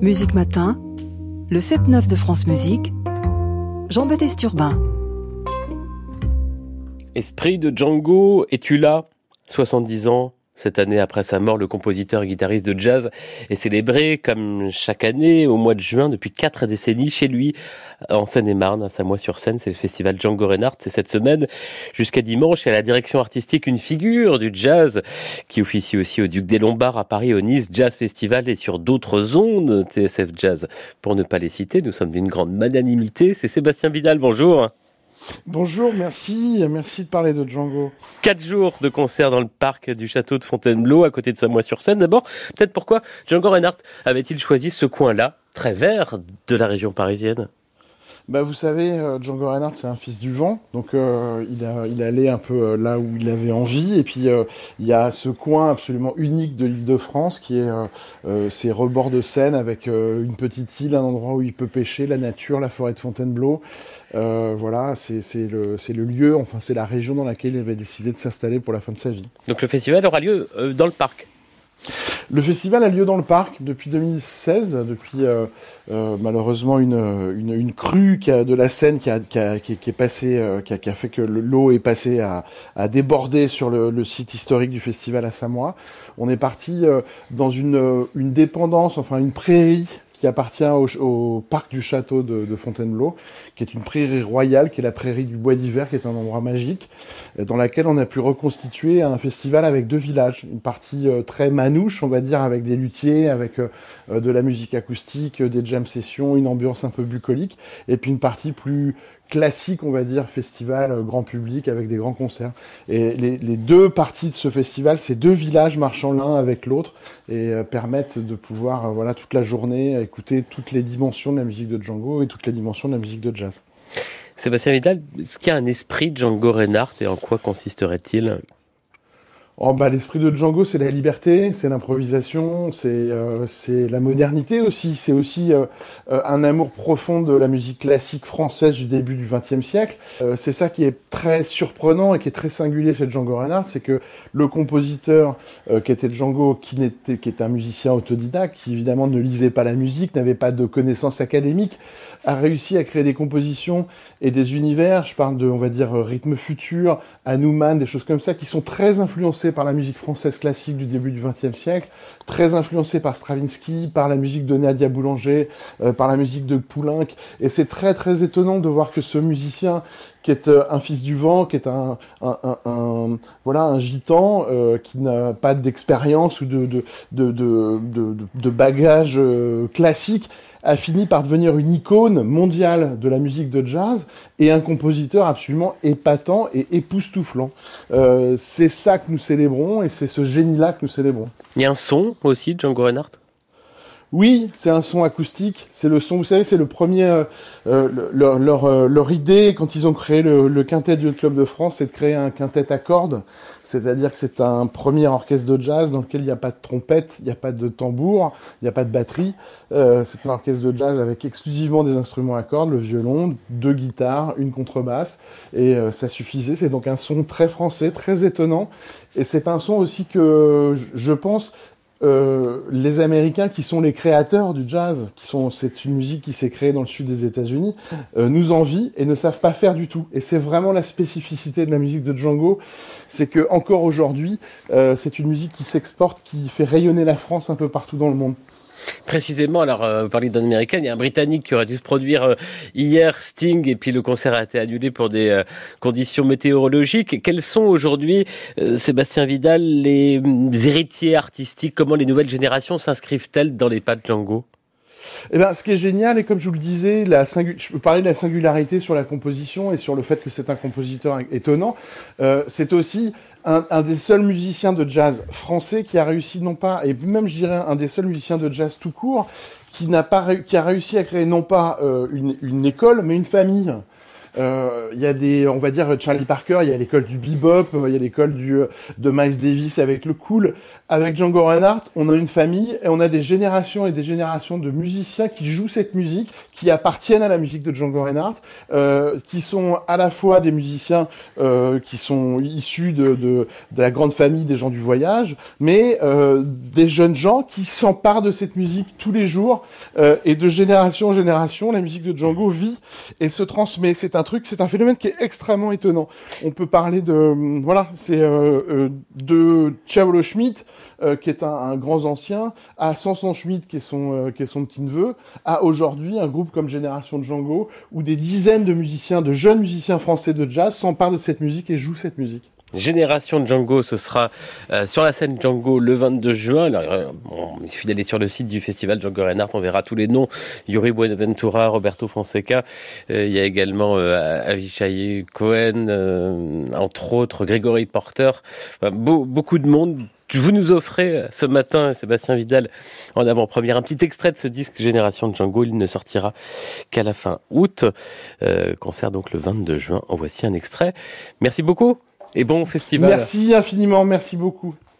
Musique Matin, le 7-9 de France Musique, Jean-Baptiste Urbain. Esprit de Django, es-tu là? 70 ans, cette année, après sa mort, le compositeur et guitariste de jazz est célébré, comme chaque année, au mois de juin, depuis quatre décennies, chez lui, en Seine-et-Marne, à Samois-sur-Seine. C'est le festival Django Reinhardt. C'est cette semaine, jusqu'à dimanche, et à la direction artistique, une figure du jazz, qui officie aussi au Duc des Lombards à Paris, au Nice Jazz Festival et sur d'autres zones TSF Jazz. Pour ne pas les citer, nous sommes d'une grande magnanimité. C'est Sébastien Vidal, bonjour. Bonjour, merci, merci de parler de Django. Quatre jours de concert dans le parc du château de Fontainebleau, à côté de Samois-sur-Seine. D'abord, peut-être pourquoi Django Reinhardt avait-il choisi ce coin-là, très vert, de la région parisienne? Bah, vous savez, euh, Django Reinhardt, c'est un fils du vent, donc euh, il, a, il allait un peu euh, là où il avait envie. Et puis il y a ce coin absolument unique de l'Île-de-France qui est ces rebords de Seine avec une petite île, un endroit où il peut pêcher, la nature, la forêt de Fontainebleau. voilà, c'est le lieu, enfin c'est la région dans laquelle il avait décidé de s'installer pour la fin de sa vie. Donc le festival aura lieu dans le parc le festival a lieu dans le parc depuis 2016, depuis euh, euh, malheureusement une, crue de la Seine qui, a, est passée, euh, qui, a, fait que l'eau est passée à, déborder sur le, site historique du festival à Samoa. On est parti dans une dépendance, enfin une prairie qui appartient au, parc du château de, Fontainebleau, qui est une prairie royale, qui est la prairie du Bois d'hiver, qui est un endroit magique, euh, dans laquelle on a pu reconstituer un festival avec deux villages. Une partie euh, très manouche, on va dire, avec des luthiers, avec euh, de la musique acoustique, des jam sessions, une ambiance un peu bucolique, et puis une partie plus classique, on va dire, festival euh, grand public avec des grands concerts. Et les, deux parties de ce festival, ces deux villages marchant l'un avec l'autre et euh, permettent de pouvoir, euh, voilà, toute la journée écouter toutes les dimensions de la musique de Django et toutes les dimensions de la musique de jazz. Sébastien Vidal, est-ce qu'il y a un esprit Django Reinhardt et en quoi consisterait-il? Oh, bah, l'esprit de Django, c'est la liberté, c'est l'improvisation, c'est euh, la modernité aussi. C'est aussi euh, euh, un amour profond de la musique classique française du début du XXe siècle. Euh, c'est ça qui est très surprenant et qui est très singulier chez Django Reinhardt, c'est que le compositeur qui était Django, qui, n'était, qui est un musicien autodidacte, qui évidemment ne lisait pas la musique, n'avait pas de connaissances académiques, a réussi à créer des compositions et des univers. Je parle de, on va dire, rythme futur, Hanuman, des choses comme ça, qui sont très par la musique française classique du début du XXe siècle, très influencé par Stravinsky, par la musique de Nadia Boulanger, euh, par la musique de Poulenc. Et c'est très très étonnant de voir que ce musicien qui est euh, un fils du vent, qui est un, voilà un gitan euh, qui n'a pas d'expérience ou de de, de, bagage classique, a fini par devenir une icône mondiale de la musique de jazz et un compositeur absolument épatant et époustouflant. Euh, c'est ça que nous célébrons et c'est ce génie-là que nous célébrons. Il y a un son aussi de Django Reinhardt? Oui, c'est un son acoustique. C'est le son, vous savez, c'est le premier. Euh, euh leur, leur, euh, leur, idée quand ils ont créé le, quintet du Club de France, c'est de créer un quintet à cordes. C'est-à-dire que c'est un premier orchestre de jazz dans lequel il n'y a pas de trompette, il n'y a pas de tambour, il n'y a pas de batterie. C'est un orchestre de jazz avec exclusivement des instruments à cordes, le violon, deux guitares, une contrebasse, et ça suffisait. C'est donc un son très français, très étonnant, et c'est un son aussi que je pense euh, les Américains qui sont les créateurs du jazz, qui sont c'est une musique qui s'est créée dans le sud des États-Unis, euh, nous envient et ne savent pas faire du tout. Et c'est vraiment la spécificité de la musique de Django, c'est que encore aujourd'hui, euh, c'est une musique qui s'exporte, qui fait rayonner la France un peu partout dans le monde. Précisément, alors, euh, vous parlez d'un Américain, il y a un Britannique qui aurait dû se produire euh, hier, Sting, et puis le concert a été annulé pour des euh, conditions météorologiques. Quels sont aujourd'hui, Sébastien Vidal, les, héritiers artistiques? Comment les nouvelles générations s'inscrivent-elles dans les pas de Django eh ben, ce qui est génial, et comme je vous le disais, la je peux parler de la singularité sur la composition et sur le fait que c'est un compositeur étonnant. Euh, c'est aussi un, un, des seuls musiciens de jazz français qui a réussi non pas, et même je dirais un des seuls musiciens de jazz tout court, qui n'a pas, qui a réussi à créer non pas euh, une, une, école, mais une famille. Il y a des, on va dire Charlie Parker, il y a l'école du bebop, il y a l'école du de Miles Davis avec le cool. Avec Django Reinhardt, on a une famille et on a des générations et des générations de musiciens qui jouent cette musique, qui appartiennent à la musique de Django Reinhardt, euh, qui sont à la fois des musiciens euh, qui sont issus de, de, la grande famille des gens du voyage, mais euh, des jeunes gens qui s'emparent de cette musique tous les jours euh, et de génération en génération, la musique de Django vit et se transmet. C'est un c'est un phénomène qui est extrêmement étonnant. On peut parler de, voilà, c'est euh, de Tchavolo Schmidt euh, qui est un, grand ancien, à Samson Schmidt, qui est son, euh, qui est son petit-neveu, à aujourd'hui un groupe comme Génération Django, où des dizaines de musiciens, de jeunes musiciens français de jazz s'emparent de cette musique et jouent cette musique. Génération Django, ce sera euh, sur la scène Django le 22 juin. Euh, bon, il suffit d'aller sur le site du festival Django Reinhardt, on verra tous les noms. Yuri Buenaventura, Roberto Fonseca, euh, il y a également Avishai Cohen, entre autres Grégory Porter, beaucoup de monde vous nous offrez ce matin, Sébastien Vidal, en avant-première, un petit extrait de ce disque Génération Django. Il ne sortira qu'à la fin août. Concert donc le 22 juin. En voici un extrait. Merci beaucoup et bon festival. Merci infiniment, merci beaucoup.